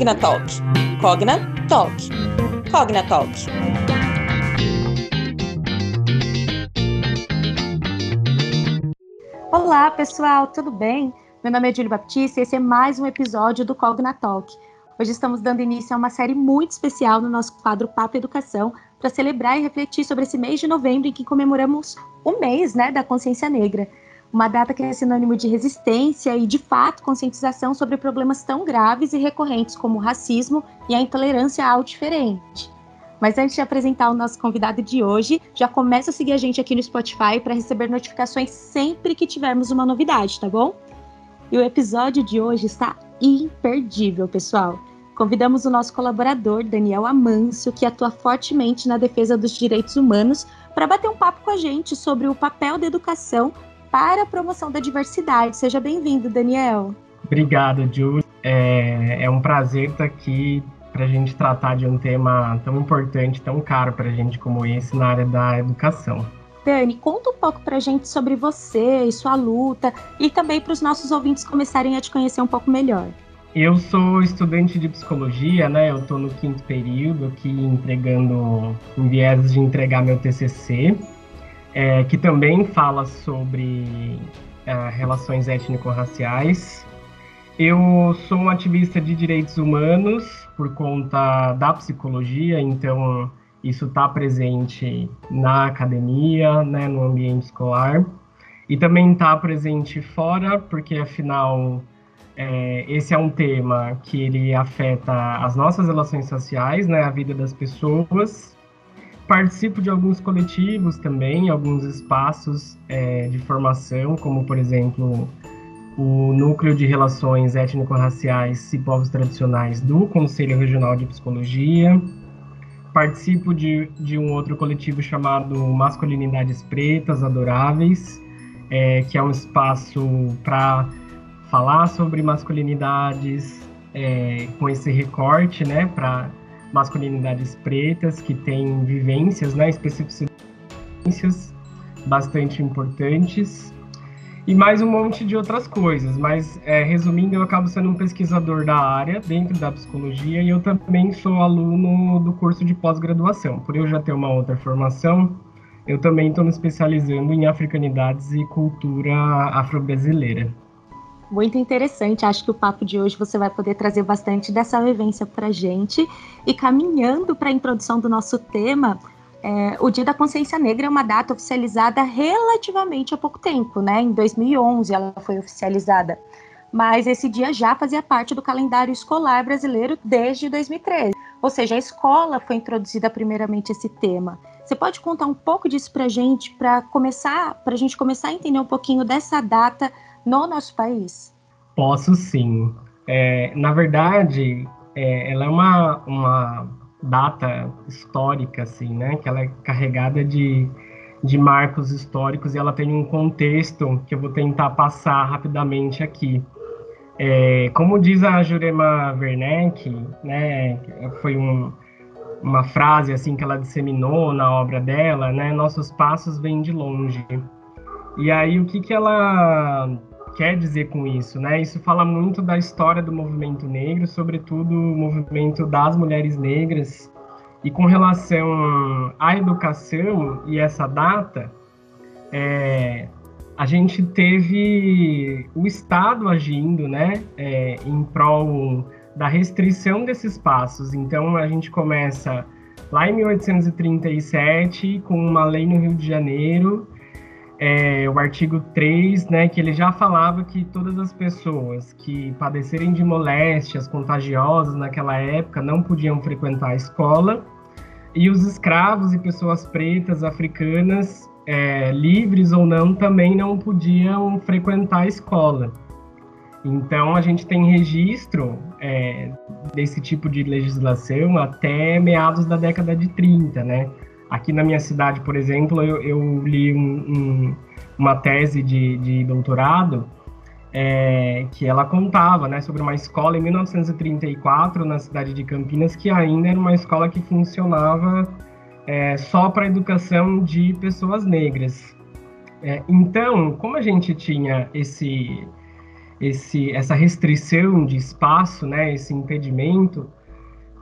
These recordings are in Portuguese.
Cognatalk. Cognatalk. Cognatalk. Olá, pessoal, tudo bem? Meu nome é Júlio Baptista e esse é mais um episódio do Cognatalk. Hoje estamos dando início a uma série muito especial no nosso quadro Papo Educação para celebrar e refletir sobre esse mês de novembro em que comemoramos o mês né, da consciência negra uma data que é sinônimo de resistência e, de fato, conscientização sobre problemas tão graves e recorrentes como o racismo e a intolerância ao diferente. Mas antes de apresentar o nosso convidado de hoje, já começa a seguir a gente aqui no Spotify para receber notificações sempre que tivermos uma novidade, tá bom? E o episódio de hoje está imperdível, pessoal. Convidamos o nosso colaborador, Daniel Amâncio, que atua fortemente na defesa dos direitos humanos, para bater um papo com a gente sobre o papel da educação para a promoção da diversidade. Seja bem-vindo, Daniel. Obrigado, Ju. É, é um prazer estar aqui para a gente tratar de um tema tão importante, tão caro para a gente como esse na área da educação. Dani, conta um pouco para a gente sobre você e sua luta e também para os nossos ouvintes começarem a te conhecer um pouco melhor. Eu sou estudante de psicologia, né? Eu estou no quinto período aqui entregando, em viés de entregar meu TCC é, que também fala sobre é, relações étnico-raciais. Eu sou um ativista de direitos humanos por conta da psicologia, então isso está presente na academia, né, no ambiente escolar, e também está presente fora, porque afinal é, esse é um tema que ele afeta as nossas relações sociais, né, a vida das pessoas, participo de alguns coletivos também, alguns espaços é, de formação, como por exemplo o Núcleo de Relações Étnico-Raciais e Povos Tradicionais do Conselho Regional de Psicologia. Participo de, de um outro coletivo chamado Masculinidades Pretas Adoráveis, é, que é um espaço para falar sobre masculinidades é, com esse recorte, né, para masculinidades pretas que têm vivências, né, especificidades bastante importantes e mais um monte de outras coisas. Mas, é, resumindo, eu acabo sendo um pesquisador da área, dentro da psicologia, e eu também sou aluno do curso de pós-graduação. Por eu já ter uma outra formação, eu também estou me especializando em africanidades e cultura afro-brasileira muito interessante. Acho que o papo de hoje você vai poder trazer bastante dessa vivência para gente. E caminhando para a introdução do nosso tema, é, o Dia da Consciência Negra é uma data oficializada relativamente há pouco tempo, né? Em 2011 ela foi oficializada. Mas esse dia já fazia parte do calendário escolar brasileiro desde 2013. Ou seja, a escola foi introduzida primeiramente esse tema. Você pode contar um pouco disso para gente, para começar, para a gente começar a entender um pouquinho dessa data no nosso país? Posso sim. É, na verdade, é, ela é uma, uma data histórica, assim, né? Que ela é carregada de, de marcos históricos e ela tem um contexto que eu vou tentar passar rapidamente aqui. É, como diz a Jurema Werneck, né? Foi um, uma frase assim que ela disseminou na obra dela, né? Nossos passos vêm de longe. E aí o que que ela quer dizer com isso, né? Isso fala muito da história do movimento negro, sobretudo o movimento das mulheres negras. E com relação à educação e essa data, é, a gente teve o Estado agindo, né, é, em prol da restrição desses passos. Então a gente começa lá em 1837 com uma lei no Rio de Janeiro é, o artigo 3, né, que ele já falava que todas as pessoas que padecerem de moléstias contagiosas naquela época não podiam frequentar a escola, e os escravos e pessoas pretas africanas, é, livres ou não, também não podiam frequentar a escola. Então, a gente tem registro é, desse tipo de legislação até meados da década de 30, né? Aqui na minha cidade, por exemplo, eu, eu li um, um, uma tese de, de doutorado é, que ela contava né, sobre uma escola em 1934 na cidade de Campinas, que ainda era uma escola que funcionava é, só para educação de pessoas negras. É, então, como a gente tinha esse, esse, essa restrição de espaço, né, esse impedimento,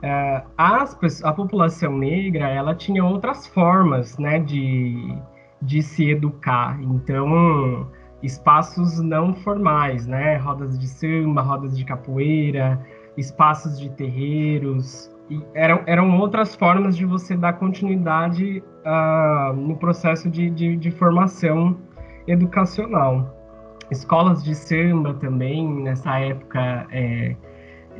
uh, as, a população negra ela tinha outras formas né, de, de se educar. Então, espaços não formais, né, rodas de samba, rodas de capoeira, espaços de terreiros, eram, eram outras formas de você dar continuidade uh, no processo de, de, de formação educacional. Escolas de samba também, nessa época, é,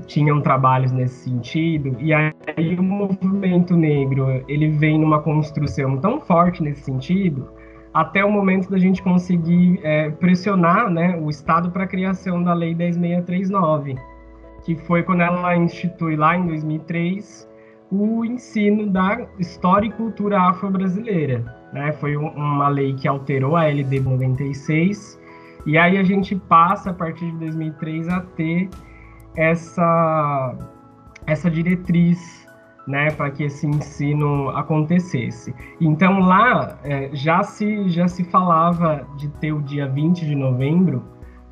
tinham trabalhos nesse sentido, e aí o movimento negro, ele vem numa construção tão forte nesse sentido, até o momento da gente conseguir é, pressionar né, o Estado para a criação da Lei 10.639, que foi quando ela institui lá em 2003 o ensino da história e cultura afro-brasileira. Né? Foi uma lei que alterou a LD 96 e aí a gente passa a partir de 2003 a ter essa essa diretriz né, para que esse ensino acontecesse. Então lá é, já se já se falava de ter o dia 20 de novembro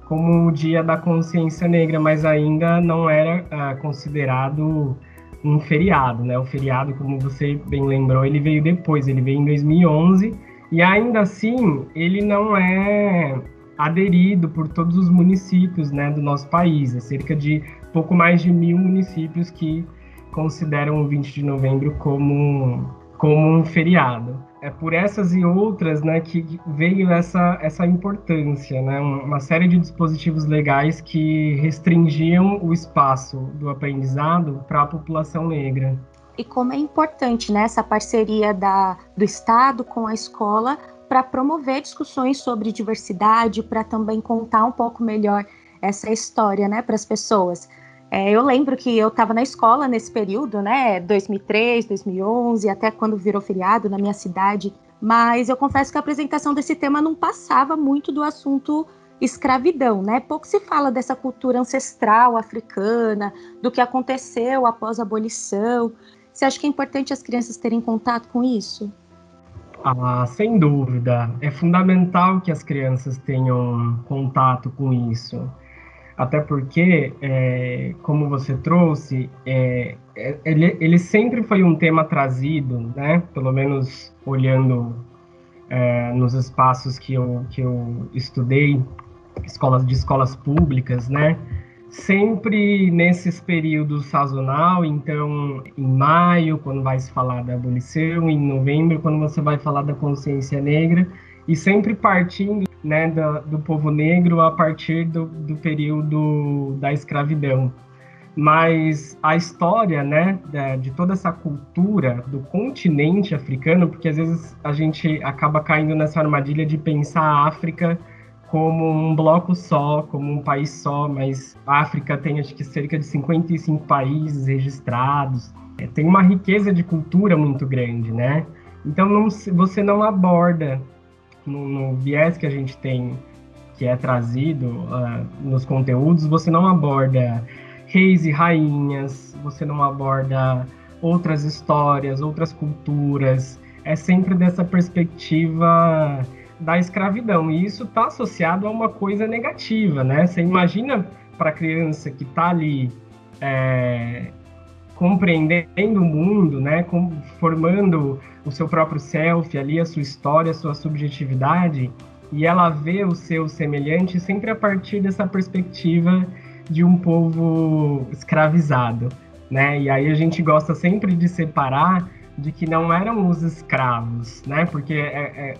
como o dia da consciência negra, mas ainda não era uh, considerado um feriado, né? O feriado, como você bem lembrou, ele veio depois, ele veio em 2011 e ainda assim ele não é aderido por todos os municípios, né, do nosso país. É cerca de pouco mais de mil municípios que consideram o 20 de novembro como como um feriado é por essas e outras né, que veio essa, essa importância, né, uma série de dispositivos legais que restringiam o espaço do aprendizado para a população negra. E como é importante né, essa parceria da, do Estado com a escola para promover discussões sobre diversidade, para também contar um pouco melhor essa história né, para as pessoas. É, eu lembro que eu estava na escola nesse período, né, 2003, 2011, até quando virou feriado na minha cidade, mas eu confesso que a apresentação desse tema não passava muito do assunto escravidão, né? Pouco se fala dessa cultura ancestral africana, do que aconteceu após a abolição. Você acha que é importante as crianças terem contato com isso? Ah, sem dúvida. É fundamental que as crianças tenham contato com isso até porque, é, como você trouxe, é, é, ele, ele sempre foi um tema trazido, né? Pelo menos olhando é, nos espaços que eu, que eu estudei, escolas de escolas públicas, né? Sempre nesses períodos sazonal, então em maio, quando vai se falar da abolição, em novembro, quando você vai falar da consciência negra, e sempre partindo né, do, do povo negro a partir do, do período da escravidão. Mas a história né, de toda essa cultura do continente africano, porque às vezes a gente acaba caindo nessa armadilha de pensar a África como um bloco só, como um país só, mas a África tem acho que cerca de 55 países registrados, é, tem uma riqueza de cultura muito grande, né? Então não, você não aborda no, no viés que a gente tem, que é trazido uh, nos conteúdos, você não aborda reis e rainhas, você não aborda outras histórias, outras culturas. É sempre dessa perspectiva da escravidão. E isso está associado a uma coisa negativa, né? Você imagina para a criança que está ali é, compreendendo o mundo, né, formando o seu próprio self ali, a sua história, a sua subjetividade, e ela vê o seu semelhante sempre a partir dessa perspectiva de um povo escravizado, né? E aí a gente gosta sempre de separar de que não eram os escravos, né? Porque é, é,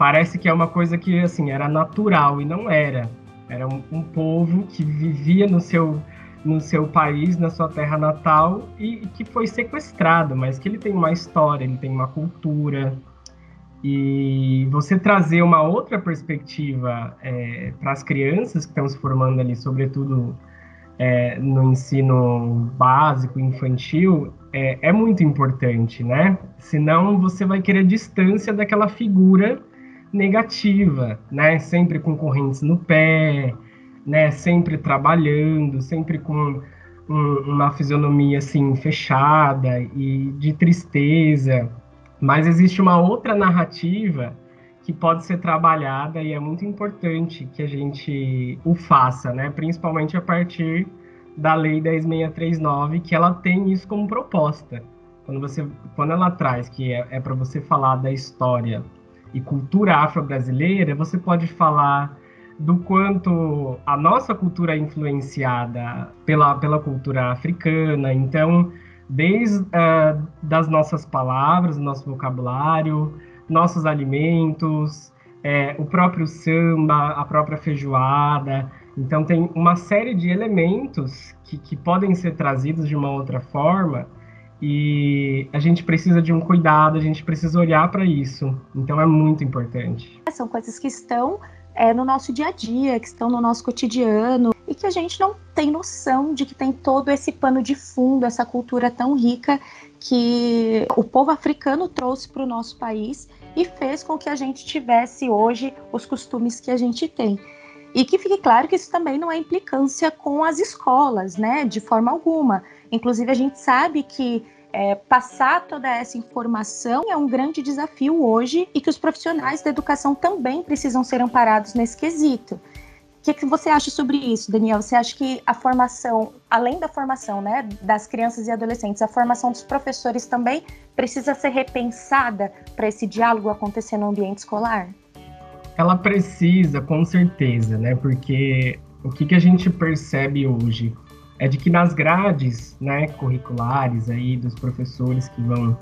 parece que é uma coisa que assim era natural e não era. Era um, um povo que vivia no seu no seu país, na sua terra natal, e que foi sequestrado, mas que ele tem uma história, ele tem uma cultura. E você trazer uma outra perspectiva é, para as crianças que estão se formando ali, sobretudo é, no ensino básico, infantil, é, é muito importante, né? Senão você vai querer distância daquela figura negativa, né? Sempre com correntes no pé, né, sempre trabalhando, sempre com um, uma fisionomia assim fechada e de tristeza. Mas existe uma outra narrativa que pode ser trabalhada e é muito importante que a gente o faça, né? Principalmente a partir da Lei 10.639, que ela tem isso como proposta. Quando, você, quando ela traz que é, é para você falar da história e cultura afro-brasileira, você pode falar do quanto a nossa cultura é influenciada pela, pela cultura africana. Então, desde uh, das nossas palavras, nosso vocabulário, nossos alimentos, é, o próprio samba, a própria feijoada. Então, tem uma série de elementos que, que podem ser trazidos de uma outra forma e a gente precisa de um cuidado, a gente precisa olhar para isso. Então, é muito importante. São coisas que estão é, no nosso dia a dia, que estão no nosso cotidiano e que a gente não tem noção de que tem todo esse pano de fundo, essa cultura tão rica que o povo africano trouxe para o nosso país e fez com que a gente tivesse hoje os costumes que a gente tem. E que fique claro que isso também não é implicância com as escolas, né? De forma alguma. Inclusive, a gente sabe que é, passar toda essa informação é um grande desafio hoje e que os profissionais da educação também precisam ser amparados nesse quesito. O que, que, você acha sobre isso, Daniel? Você acha que a formação, além da formação né, das crianças e adolescentes, a formação dos professores também precisa ser repensada para esse diálogo acontecer no ambiente escolar? Ela precisa, com certeza, né? Porque o que, que a gente percebe hoje é de que nas grades né, curriculares aí dos professores que vão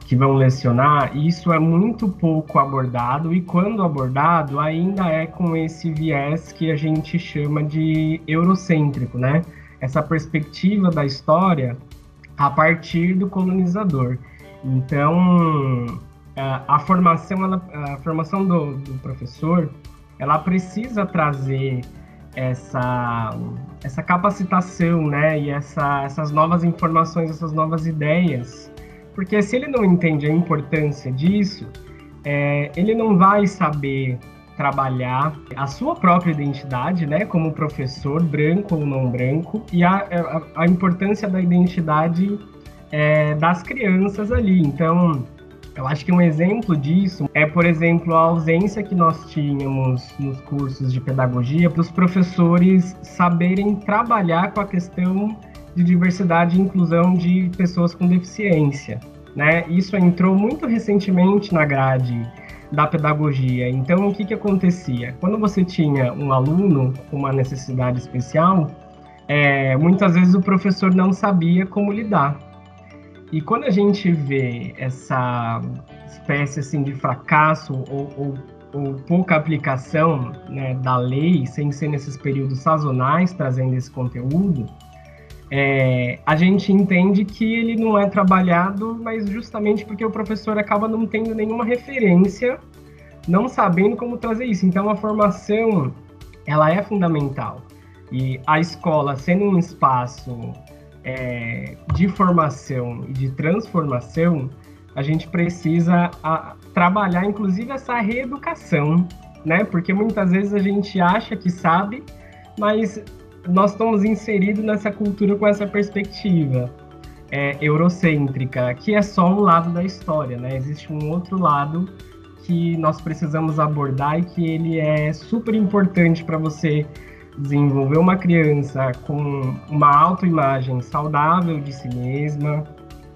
que vão lecionar, isso é muito pouco abordado e quando abordado ainda é com esse viés que a gente chama de eurocêntrico, né? Essa perspectiva da história a partir do colonizador. Então, a, formação, a formação do, do professor, ela precisa trazer essa, essa capacitação, né? E essa, essas novas informações, essas novas ideias porque se ele não entende a importância disso, é, ele não vai saber trabalhar a sua própria identidade, né, como professor, branco ou não branco, e a, a, a importância da identidade é, das crianças ali. Então, eu acho que um exemplo disso é, por exemplo, a ausência que nós tínhamos nos cursos de pedagogia para os professores saberem trabalhar com a questão de diversidade e inclusão de pessoas com deficiência. Né? Isso entrou muito recentemente na grade da pedagogia. Então, o que, que acontecia? Quando você tinha um aluno com uma necessidade especial, é, muitas vezes o professor não sabia como lidar. E quando a gente vê essa espécie assim de fracasso ou, ou, ou pouca aplicação né, da lei, sem ser nesses períodos sazonais trazendo esse conteúdo, é, a gente entende que ele não é trabalhado, mas justamente porque o professor acaba não tendo nenhuma referência, não sabendo como trazer isso. Então, a formação, ela é fundamental. E a escola, sendo um espaço é, de formação e de transformação, a gente precisa a, trabalhar, inclusive, essa reeducação, né? Porque muitas vezes a gente acha que sabe, mas nós estamos inseridos nessa cultura com essa perspectiva é, eurocêntrica, que é só um lado da história, né? Existe um outro lado que nós precisamos abordar e que ele é super importante para você desenvolver uma criança com uma autoimagem saudável de si mesma,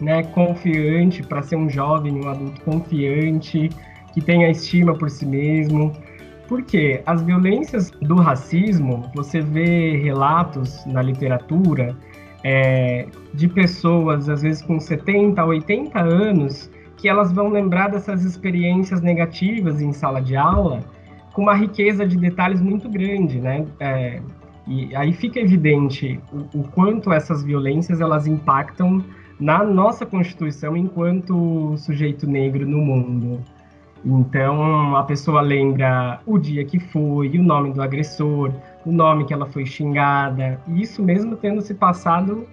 né, confiante para ser um jovem, um adulto confiante, que tenha estima por si mesmo, porque as violências do racismo, você vê relatos na literatura é, de pessoas, às vezes com 70, 80 anos, que elas vão lembrar dessas experiências negativas em sala de aula com uma riqueza de detalhes muito grande, né? É, e aí fica evidente o, o, quanto essas violências elas impactam na nossa constituição enquanto sujeito negro no mundo. Então a pessoa lembra o dia que foi, o nome do agressor, o nome que ela foi xingada, e isso mesmo tendo se passado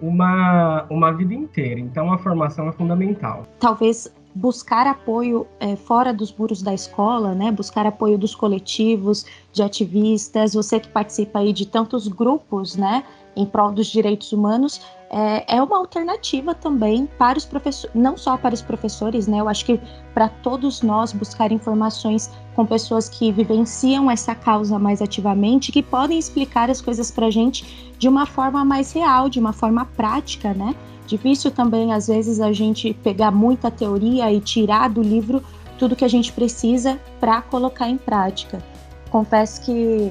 uma, uma vida inteira. Então a formação é fundamental. Talvez buscar apoio é, fora dos muros da escola, né? Buscar apoio dos coletivos, de ativistas, você que participa aí de tantos grupos, né? Em prol dos direitos humanos, é, é uma alternativa também para os professores, não só para os professores, né? Eu acho que para todos nós buscar informações com pessoas que vivenciam essa causa mais ativamente, que podem explicar as coisas para a gente de uma forma mais real, de uma forma prática, né? Difícil também, às vezes, a gente pegar muita teoria e tirar do livro tudo que a gente precisa para colocar em prática. Confesso que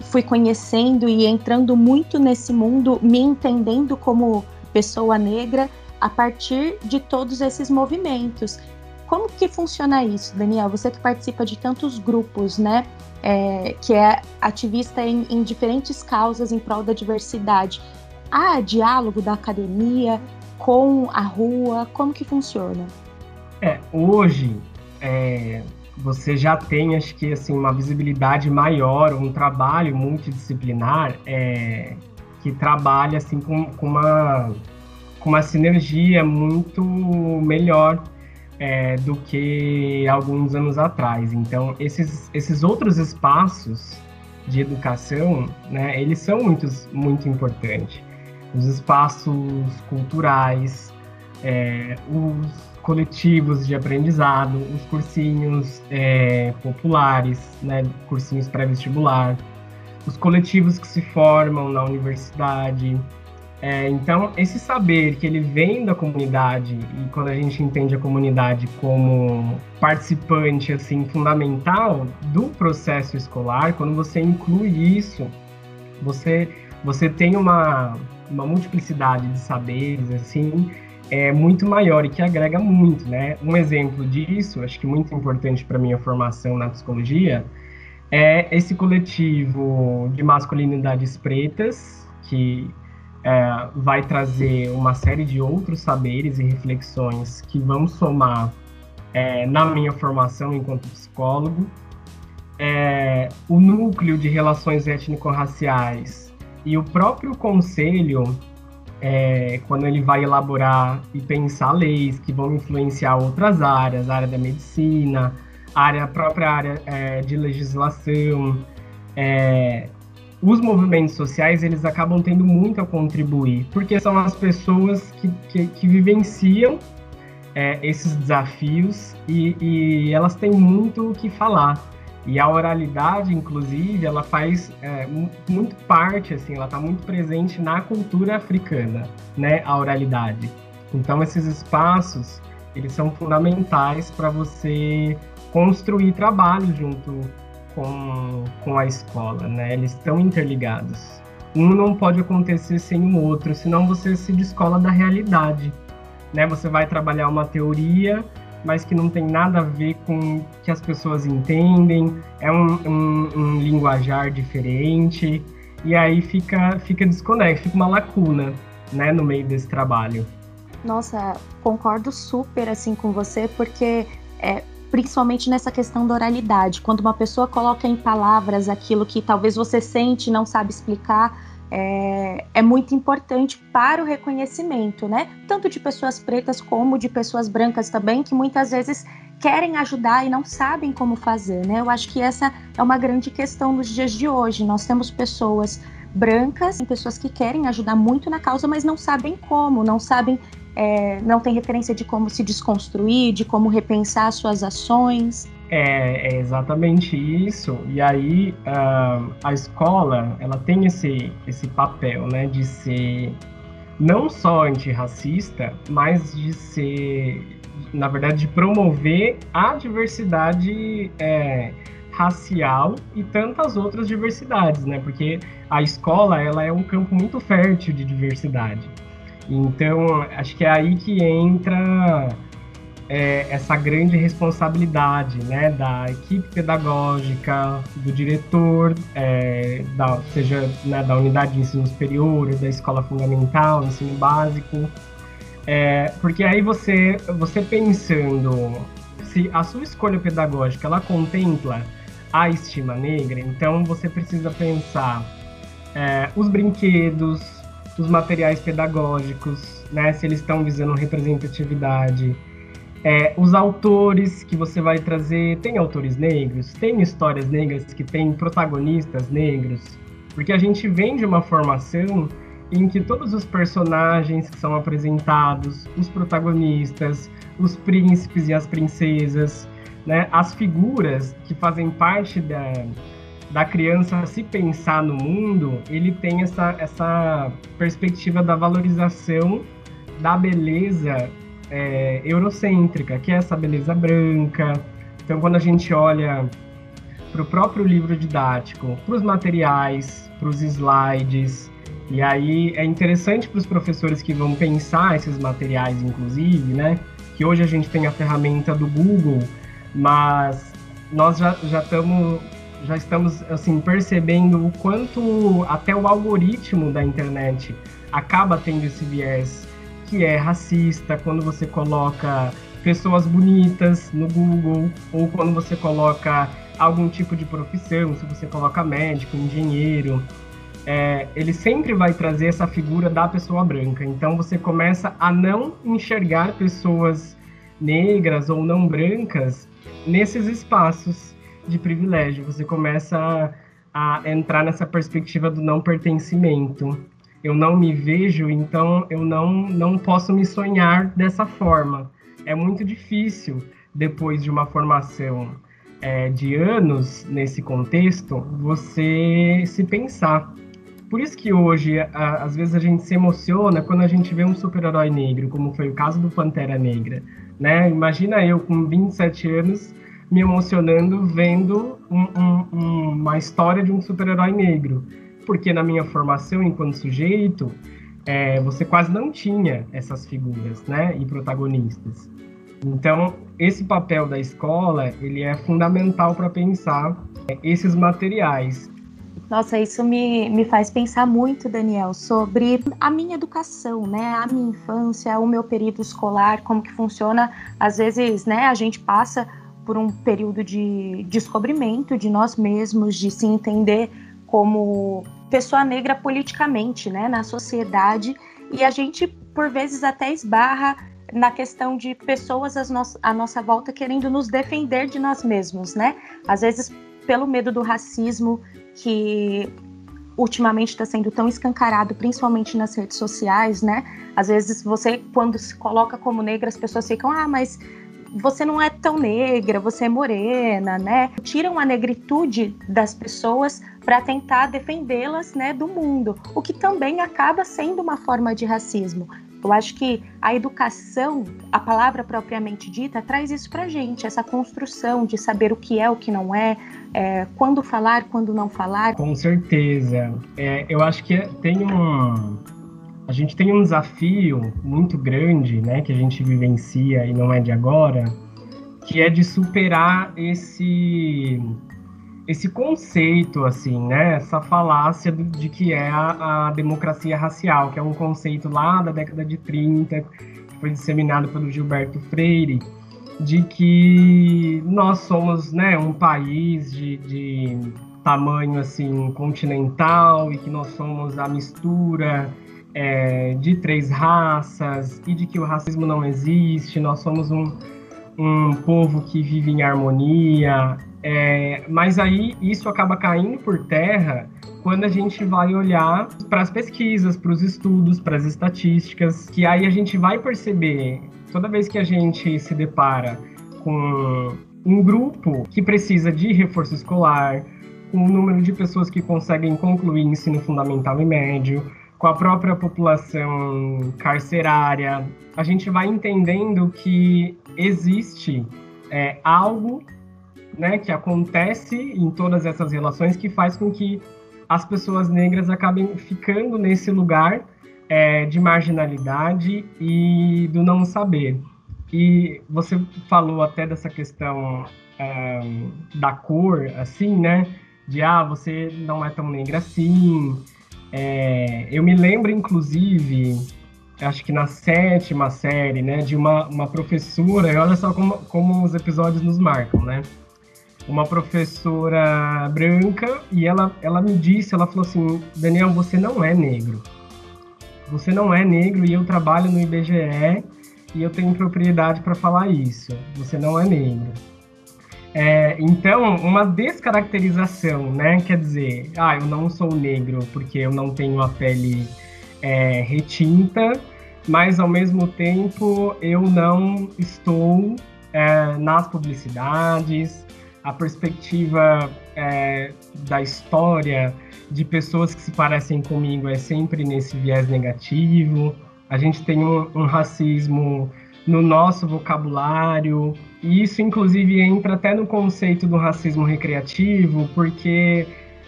fui conhecendo e entrando muito nesse mundo, me entendendo como pessoa negra a partir de todos esses movimentos. Como que funciona isso, Daniel? Você que participa de tantos grupos, né? É, que é ativista em, em diferentes causas em prol da diversidade. Há diálogo da academia com a rua? Como que funciona? É, hoje é, você já tem, acho que, assim, uma visibilidade maior, um trabalho multidisciplinar é, que trabalha, assim, com, com, uma, com uma sinergia muito melhor é, do que alguns anos atrás. Então, esses, esses outros espaços de educação, né, eles são muito, muito importantes. Os espaços culturais, é, os coletivos de aprendizado, os cursinhos é, populares, né, cursinhos pré-vestibular, os coletivos que se formam na universidade. É, então, esse saber que ele vem da comunidade e quando a gente entende a comunidade como participante assim fundamental do processo escolar, quando você inclui isso, você você tem uma, uma multiplicidade de saberes assim é muito maior e que agrega muito, né? Um exemplo disso, acho que muito importante para minha formação na psicologia, é esse coletivo de masculinidades pretas que é, vai trazer uma série de outros saberes e reflexões que vão somar é, na minha formação enquanto psicólogo. É, o núcleo de relações étnico-raciais e o próprio conselho é, quando ele vai elaborar e pensar leis que vão influenciar outras áreas, a área da medicina, a, área, a própria área é, de legislação, é, os movimentos sociais eles acabam tendo muito a contribuir, porque são as pessoas que, que, que vivenciam é, esses desafios e, e elas têm muito o que falar. E a oralidade, inclusive, ela faz é, muito parte, assim, ela está muito presente na cultura africana, né, a oralidade. Então, esses espaços, eles são fundamentais para você construir trabalho junto com, com a escola, né? Eles estão interligados. Um não pode acontecer sem o outro, senão você se descola da realidade, né? Você vai trabalhar uma teoria mas que não tem nada a ver com o que as pessoas entendem, é um, um, um linguajar diferente, e aí fica, fica desconexo, fica uma lacuna né, no meio desse trabalho. Nossa, concordo super assim com você, porque é, principalmente nessa questão da oralidade, quando uma pessoa coloca em palavras aquilo que talvez você sente e não sabe explicar, é, é, muito importante para o reconhecimento, né? Tanto de pessoas pretas como de pessoas brancas também, que muitas vezes querem ajudar e não sabem como fazer, né? Eu acho que essa é uma grande questão nos dias de hoje. Nós temos pessoas brancas, pessoas que querem ajudar muito na causa, mas não sabem como, não sabem, é, não tem referência de como se desconstruir, de como repensar suas ações. É, é, exatamente isso. E aí uh, a escola ela tem esse, esse papel, né, de ser não só antirracista, mas de ser, na verdade, de promover a diversidade é, racial e tantas outras diversidades, né? Porque a escola ela é um campo muito fértil de diversidade. Então acho que é aí que entra é, essa grande responsabilidade né, da equipe pedagógica, do diretor, é, da, seja né, da unidade de ensino superior, da escola fundamental, ensino básico, é, porque aí você, você pensando se a sua escolha pedagógica ela contempla a estima negra, então você precisa pensar é, os brinquedos, os materiais pedagógicos, né, se eles estão visando representatividade, é, os autores que você vai trazer, tem autores negros, tem histórias negras que tem protagonistas negros, porque a gente vem de uma formação em que todos os personagens que são apresentados, os protagonistas, os príncipes e as princesas, né, as figuras que fazem parte da, da criança se pensar no mundo, ele tem essa, essa perspectiva da valorização da beleza é, eurocêntrica, que é essa beleza branca. Então, quando a gente olha para o próprio livro didático, para os materiais, para os slides, e aí é interessante para os professores que vão pensar esses materiais, inclusive, né? Que hoje a gente tem a ferramenta do Google, mas nós já, já estamos já estamos assim percebendo o quanto até o algoritmo da internet acaba tendo esse viés que é racista quando você coloca pessoas bonitas no Google ou quando você coloca algum tipo de profissão, se você coloca médico, engenheiro, é, ele sempre vai trazer essa figura da pessoa branca. Então você começa a não enxergar pessoas negras ou não brancas nesses espaços de privilégio. Você começa a, entrar nessa perspectiva do não pertencimento. Eu não me vejo, então eu não, não posso me sonhar dessa forma. É muito difícil, depois de uma formação é, de anos nesse contexto, você se pensar. Por isso que hoje, a, às vezes, a gente se emociona quando a gente vê um super-herói negro, como foi o caso do Pantera Negra. Né? Imagina eu, com 27 anos, me emocionando vendo um, um, uma história de um super-herói negro. Porque na minha formação enquanto sujeito, é, você quase não tinha essas figuras né? e protagonistas. Então, esse papel da escola, ele é fundamental para pensar esses materiais. Nossa, isso me, me faz pensar muito, Daniel, sobre a minha educação, né? A minha infância, o meu período escolar, como que funciona. Às vezes, né, a gente passa por um período de descobrimento de nós mesmos, de se entender como pessoa negra politicamente, né, na sociedade, e a gente, por vezes, até esbarra na questão de pessoas à nossa volta querendo nos defender de nós mesmos, né? Às vezes pelo medo do racismo, que ultimamente está sendo tão escancarado, principalmente nas redes sociais, né? Às vezes você, quando se coloca como negra, as pessoas ficam, ah, mas você não é tão negra, você é morena, né? Tiram a negritude das pessoas para tentar defendê-las, né, do mundo, o que também acaba sendo uma forma de racismo. Eu acho que a educação, a palavra propriamente dita, traz isso para gente, essa construção de saber o que é, o que não é, é quando falar, quando não falar. Com certeza. É, eu acho que tem um. A gente tem um desafio muito grande, né, que a gente vivencia e não é de agora, que é de superar esse esse conceito, assim, né? Essa falácia de que é a, a, democracia racial, que é um conceito lá da década de 30, que foi disseminado pelo Gilberto Freire, de que nós somos, né, um país de, de tamanho, assim, continental e que nós somos a mistura é, de três raças e de que o racismo não existe, nós somos um, um povo que vive em harmonia, é, mas aí isso acaba caindo por terra quando a gente vai olhar para as pesquisas, para os estudos, para as estatísticas, que aí a gente vai perceber, toda vez que a gente se depara com um grupo que precisa de reforço escolar, com o número de pessoas que conseguem concluir ensino fundamental e médio, com a própria população carcerária, a gente vai entendendo que existe é, algo né, que acontece em todas essas relações que faz com que as pessoas negras acabem ficando nesse lugar é, de marginalidade e do não saber. E você falou até dessa questão é, da cor, assim, né? De, ah, você não é tão negra assim. É, eu me lembro, inclusive, acho que na sétima série, né? De uma, uma professora, e olha só como, como os episódios nos marcam, né? Uma professora branca e ela, ela me disse, ela falou assim, Daniel, você não é negro. Você não é negro e eu trabalho no IBGE e eu tenho propriedade para falar isso. Você não é negro. É, então, uma descaracterização, né? Quer dizer, ah, eu não sou negro porque eu não tenho a pele é, retinta, mas ao mesmo tempo eu não estou é, nas publicidades, a perspectiva é, da história de pessoas que se parecem comigo é sempre nesse viés negativo. A gente tem um, um racismo no nosso vocabulário, e isso inclusive entra até no conceito do racismo recreativo, porque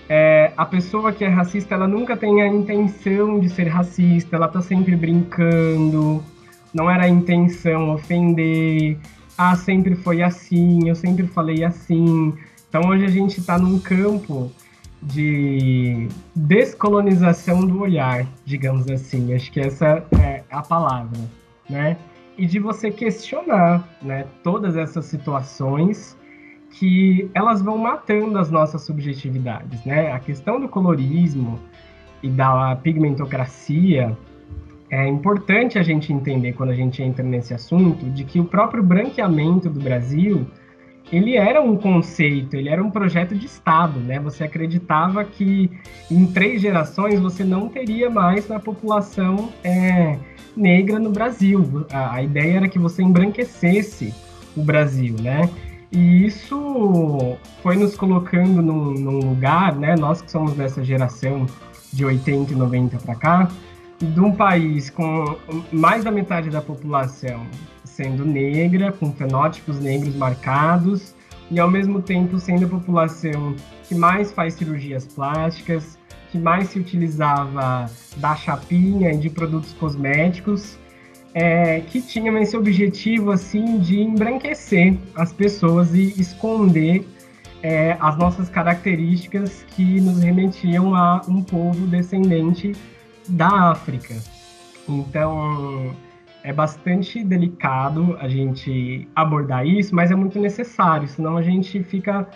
é, a pessoa que é racista, ela nunca tem a intenção de ser racista, ela tá sempre brincando, não era a intenção ofender, ah, sempre foi assim, eu sempre falei assim. Então hoje a gente está num campo de descolonização do olhar, digamos assim. Acho que essa é a palavra, né? E de você questionar, né, todas essas situações que elas vão matando as nossas subjetividades, né? A questão do colorismo e da pigmentocracia é importante a gente entender quando a gente entra nesse assunto de que o próprio branqueamento do Brasil ele era um conceito, ele era um projeto de Estado, né? Você acreditava que em três gerações você não teria mais a população é, negra no Brasil. A, a, ideia era que você embranquecesse o Brasil, né? E isso foi nos colocando num, num lugar, né? Nós que somos dessa geração de 80 e 90 para cá, de um país com mais da metade da população sendo negra, com fenótipos negros marcados, e ao mesmo tempo sendo a população que mais faz cirurgias plásticas, que mais se utilizava da chapinha e de produtos cosméticos, é, que tinham esse objetivo assim de embranquecer as pessoas e esconder é, as nossas características que nos remetiam a um povo descendente da África. Então, é bastante delicado a gente abordar isso, mas é muito necessário, senão a gente fica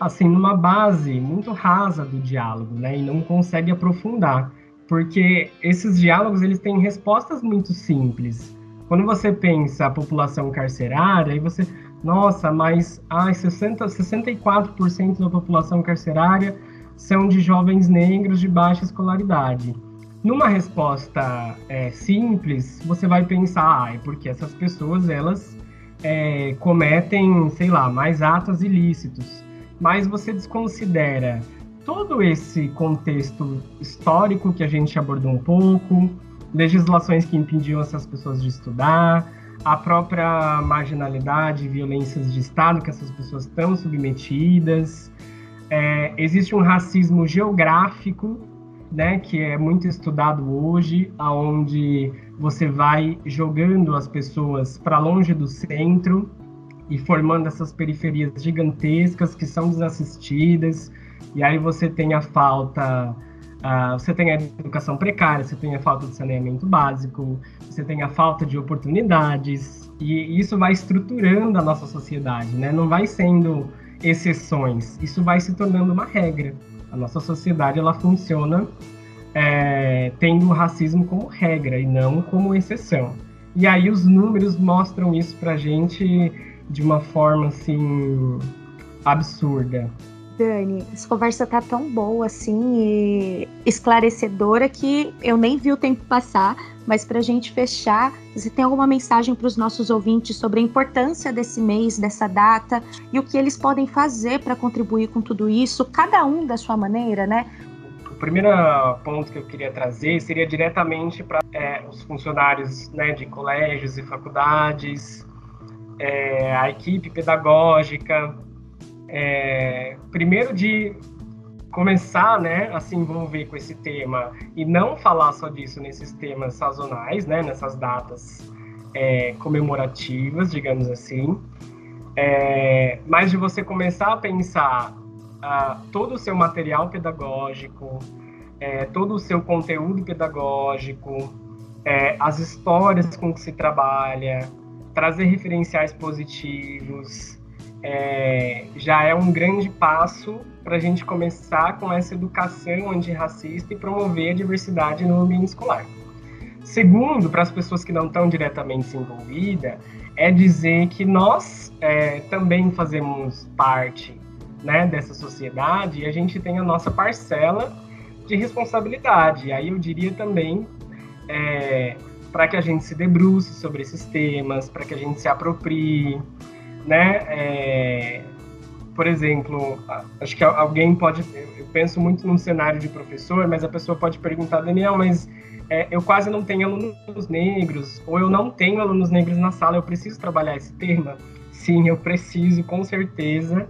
assim numa base muito rasa do diálogo, né, e não consegue aprofundar, porque esses diálogos eles têm respostas muito simples. Quando você pensa a população carcerária, aí você, nossa, mas ai, 60, 64% da população carcerária são de jovens negros de baixa escolaridade. Numa resposta é, simples, você vai pensar, ah, é porque essas pessoas elas é, cometem, sei lá, mais atos ilícitos. Mas você desconsidera todo esse contexto histórico que a gente abordou um pouco, legislações que impediam essas pessoas de estudar, a própria marginalidade violências de Estado que essas pessoas estão submetidas. É, existe um racismo geográfico né, que é muito estudado hoje, aonde você vai jogando as pessoas para longe do centro e formando essas periferias gigantescas que são desassistidas, e aí você tem a falta, uh, você tem a educação precária, você tem a falta de saneamento básico, você tem a falta de oportunidades, e isso vai estruturando a nossa sociedade, né? Não vai sendo exceções, isso vai se tornando uma regra. A nossa sociedade ela funciona é, tendo o racismo como regra e não como exceção. E aí os números mostram isso pra gente de uma forma assim absurda. Dani, essa conversa tá tão boa assim e esclarecedora que eu nem vi o tempo passar, mas para a gente fechar, você tem alguma mensagem para os nossos ouvintes sobre a importância desse mês, dessa data e o que eles podem fazer para contribuir com tudo isso, cada um da sua maneira, né? O primeiro ponto que eu queria trazer seria diretamente para é, os funcionários né, de colégios e faculdades, é, a equipe pedagógica, é, primeiro de começar né, a se envolver com esse tema e não falar só disso nesses temas sazonais, né, nessas datas é, comemorativas, digamos assim, é, mas de você começar a pensar uh, todo o seu material pedagógico, é, todo o seu conteúdo pedagógico, é, as histórias com que se trabalha, trazer referenciais positivos, é, já é um grande passo para a gente começar com essa educação antirracista e promover a diversidade no ambiente escolar. Segundo, para as pessoas que não estão diretamente envolvidas, é dizer que nós é, também fazemos parte né, dessa sociedade e a gente tem a nossa parcela de responsabilidade. Aí eu diria também é, para que a gente se debruce sobre esses temas, para que a gente se aproprie, né? É, por exemplo, acho que alguém pode, eu penso muito num cenário de professor, mas a pessoa pode perguntar, Daniel, mas é, eu quase não tenho alunos negros, ou eu não tenho alunos negros na sala, eu preciso trabalhar esse tema? Sim, eu preciso, com certeza.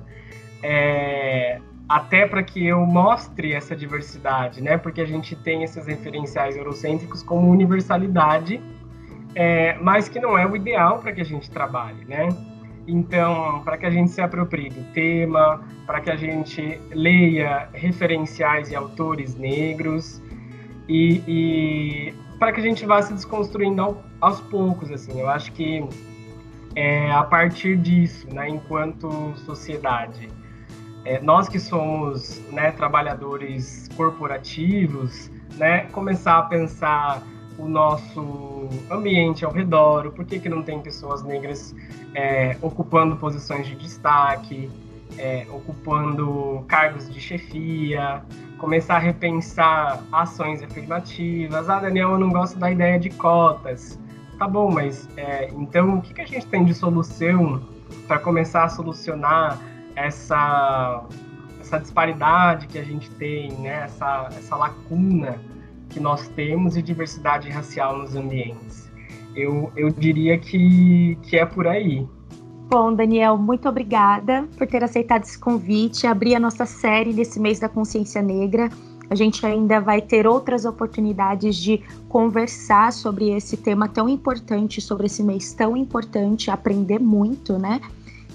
É, até para que eu mostre essa diversidade, né? Porque a gente tem esses referenciais eurocêntricos como universalidade, é, mas que não é o ideal para que a gente trabalhe, né? Então, para que a gente se aproprie do tema, para que a gente leia referenciais e autores negros e, e para que a gente vá se desconstruindo ao, aos poucos, assim. Eu acho que é a partir disso, né, enquanto sociedade, é, nós que somos né, trabalhadores corporativos, né, começar a pensar o nosso ambiente ao redor, o porquê que não tem pessoas negras é, ocupando posições de destaque, é, ocupando cargos de chefia, começar a repensar ações afirmativas. Ah, Daniel, eu não gosto da ideia de cotas. Tá bom, mas é, então o que, que a gente tem de solução para começar a solucionar essa, essa disparidade que a gente tem, né? essa, essa lacuna que nós temos de diversidade racial nos ambientes. Eu, eu diria que, que é por aí. Bom, Daniel, muito obrigada por ter aceitado esse convite, abrir a nossa série nesse mês da consciência negra. A gente ainda vai ter outras oportunidades de conversar sobre esse tema tão importante, sobre esse mês tão importante, aprender muito, né?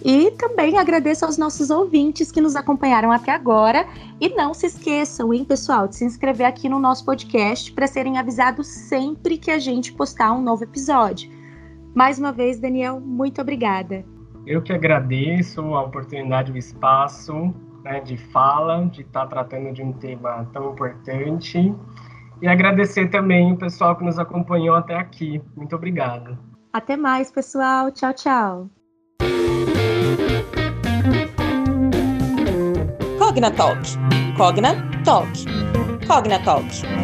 E também agradeço aos nossos ouvintes que nos acompanharam até agora. E não se esqueçam, hein, pessoal, de se inscrever aqui no nosso podcast para serem avisados sempre que a gente postar um novo episódio. Mais uma vez, Daniel, muito obrigada. Eu que agradeço a oportunidade, o espaço né, de fala, de estar tá tratando de um tema tão importante. E agradecer também o pessoal que nos acompanhou até aqui. Muito obrigado. Até mais, pessoal. Tchau, tchau. Cognatalk. Cognatalk. Cognatalk.